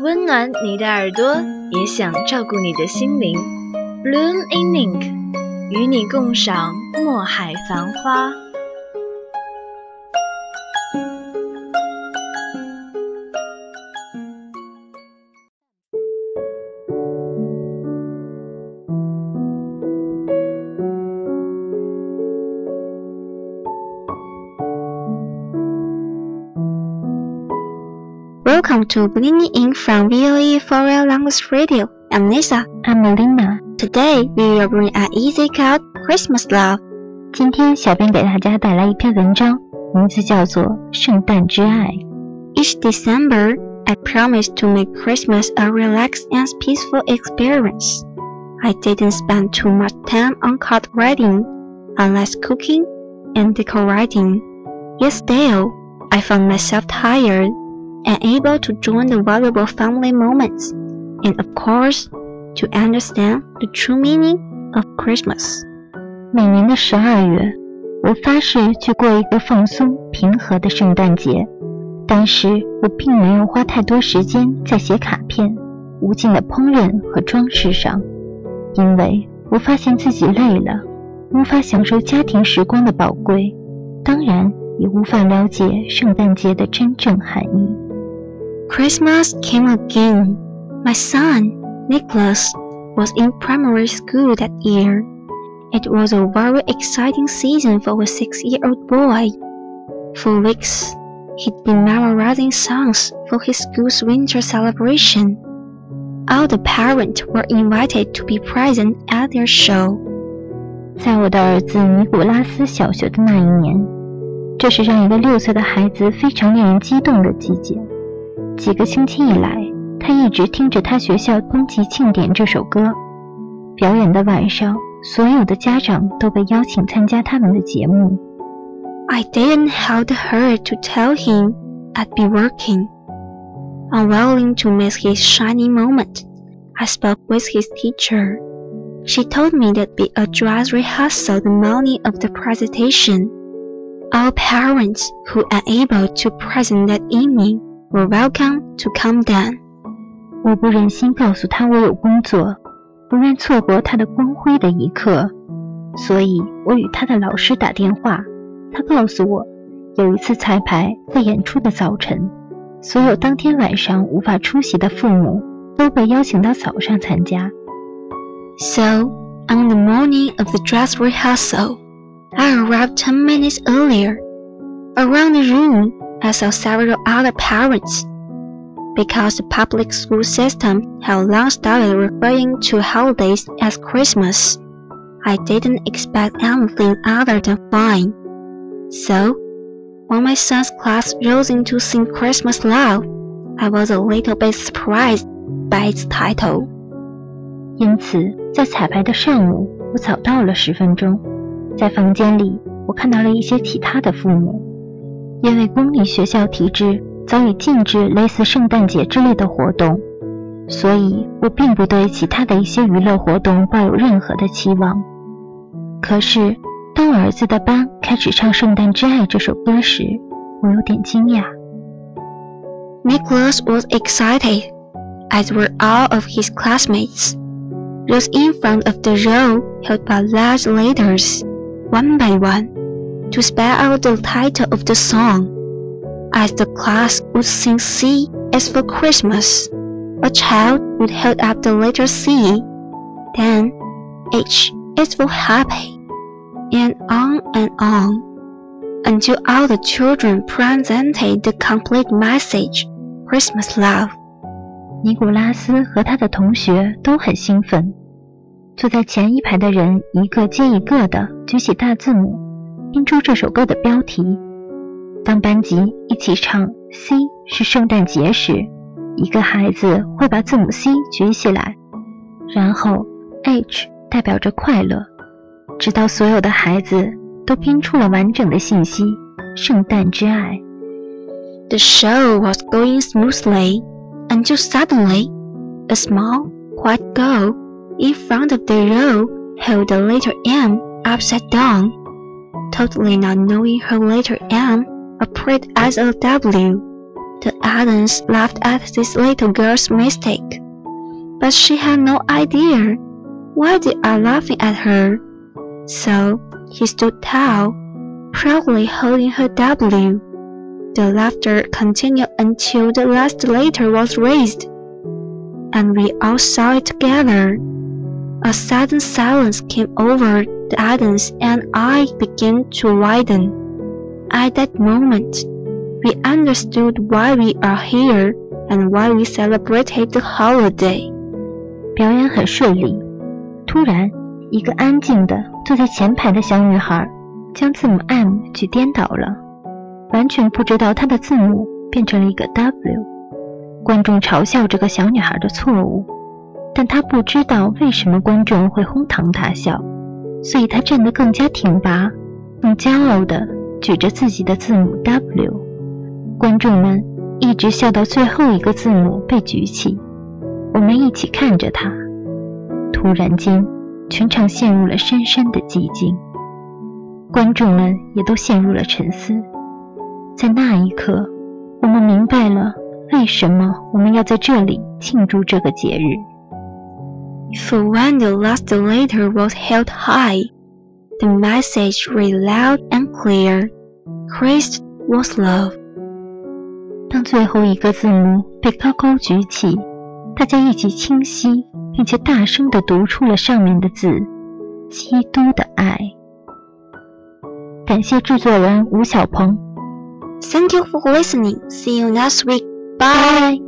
温暖你的耳朵，也想照顾你的心灵。Bloom in Ink，与你共赏墨海繁花。Welcome to Bloom in Ink from VOE Foreign Language Radio. I'm Lisa. I'm Melina. Today we will bring an easy called Christmas Love. 今天小编给大家带来一篇文章，名字叫做《圣诞之爱》。Each December, I promise to make Christmas a relaxed and peaceful experience. I didn't spend too much time on card writing, unless cooking and decorating. Yes, Dale, I found myself tired and able to join the valuable family moments, and of course, to understand the true meaning of Christmas. 每年的十二月，我发誓去过一个放松、平和的圣诞节，但是我并没有花太多时间在写卡片、无尽的烹饪和装饰上，因为我发现自己累了，无法享受家庭时光的宝贵，当然也无法了解圣诞节的真正含义。Christmas came again. My son, Nicholas, was in primary school that year. It was a very exciting season for a six year old boy. For weeks, he'd been memorizing songs for his school's winter celebration. All the parents were invited to be present at their show. 在我的儿子尼古拉斯小学的那一年，这是让一个六岁的孩子非常令人激动的季节。 几个星期以来，他一直听着他学校冬季庆典这首歌。表演的晚上，所有的家长都被邀请参加他们的节目。 I didn't have the heart to tell him I'd be working. Unwilling to miss his shining moment, I spoke with his teacher. She told me there'd be a dress rehearsal the morning of the presentation. All parents who are able to present that evening were welcome to come down 我不忍心告诉他我有工作，不愿错过他的光辉的一刻，所以我与他的老师打电话。他告诉我，有一次彩排在演出的早晨，所有当天晚上无法出席的父母都被邀请到早上参加。So, on the morning of the dress rehearsal, I arrived ten minutes earlier. Around the room, I saw several other parents. Because the public school system had long started referring to holidays as Christmas, I didn't expect anything other than fine. So, when my son's class rose in to sing Christmas Love, I was a little bit surprised by its title. 因此，在彩排的上午，我早到了十分钟。在房间里，我看到了一些其他的父母， 因为公立学校体制早已禁止类似圣诞节之类的活动，所以我并不对其他的一些娱乐活动抱有任何的期望。可是，当儿子的班开始唱《圣诞之爱》这首歌时，我有点惊讶。Nicholas was excited, as were all of his classmates. Those in front of the row held by large letters, one by one, to spell out the title of the song. As the class would sing C as for Christmas, a child would hold up the letter C, then H is for happy, and on and on, until all the children presented the complete message Christmas love。尼古拉斯和他的同学都很兴奋。坐在前一排的人一个接一个的举起大字母， 拼出这首歌的标题。当班级一起唱 “C 是圣诞节”时，一个孩子会把字母 C 举起来，然后 H。代表着快乐，直到所有的孩子都拼出了完整的信息。圣诞之爱。The show was going smoothly until suddenly a small white girl in front of the row held a little M upside down, totally not knowing her letter M appeared as a W. The Adams laughed at this little girl's mistake, but she had no idea why they are laughing at her. So he stood tall, proudly holding her W. The laughter continued until the last letter was raised, and we all saw it together. A sudden silence came over the others and I began to widen. At that moment, we understood why we are here and why we celebrated the holiday. 表演很顺利。突然，一个安静的坐在前排的小女孩将字母 M 举颠倒了，完全不知道她的字母变成了一个 W。观众嘲笑这个小女孩的错误，但她不知道为什么观众会哄堂大笑，所以他站得更加挺拔，更骄傲地举着自己的字母 W。观众们一直笑到最后一个字母被举起，我们一起看着他。突然间，全场陷入了深深的寂静，观众们也都陷入了沉思。在那一刻，我们明白了为什么我们要在这里庆祝这个节日。For when the last letter was held high, the message read loud and clear: Christ was love. 当最后一个字母被高高举起，大家一起清晰。并且大声地读出了上面的字：“基督的爱。”感谢制作人吴小鹏。Thank you for listening. See you next week. Bye.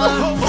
Oh.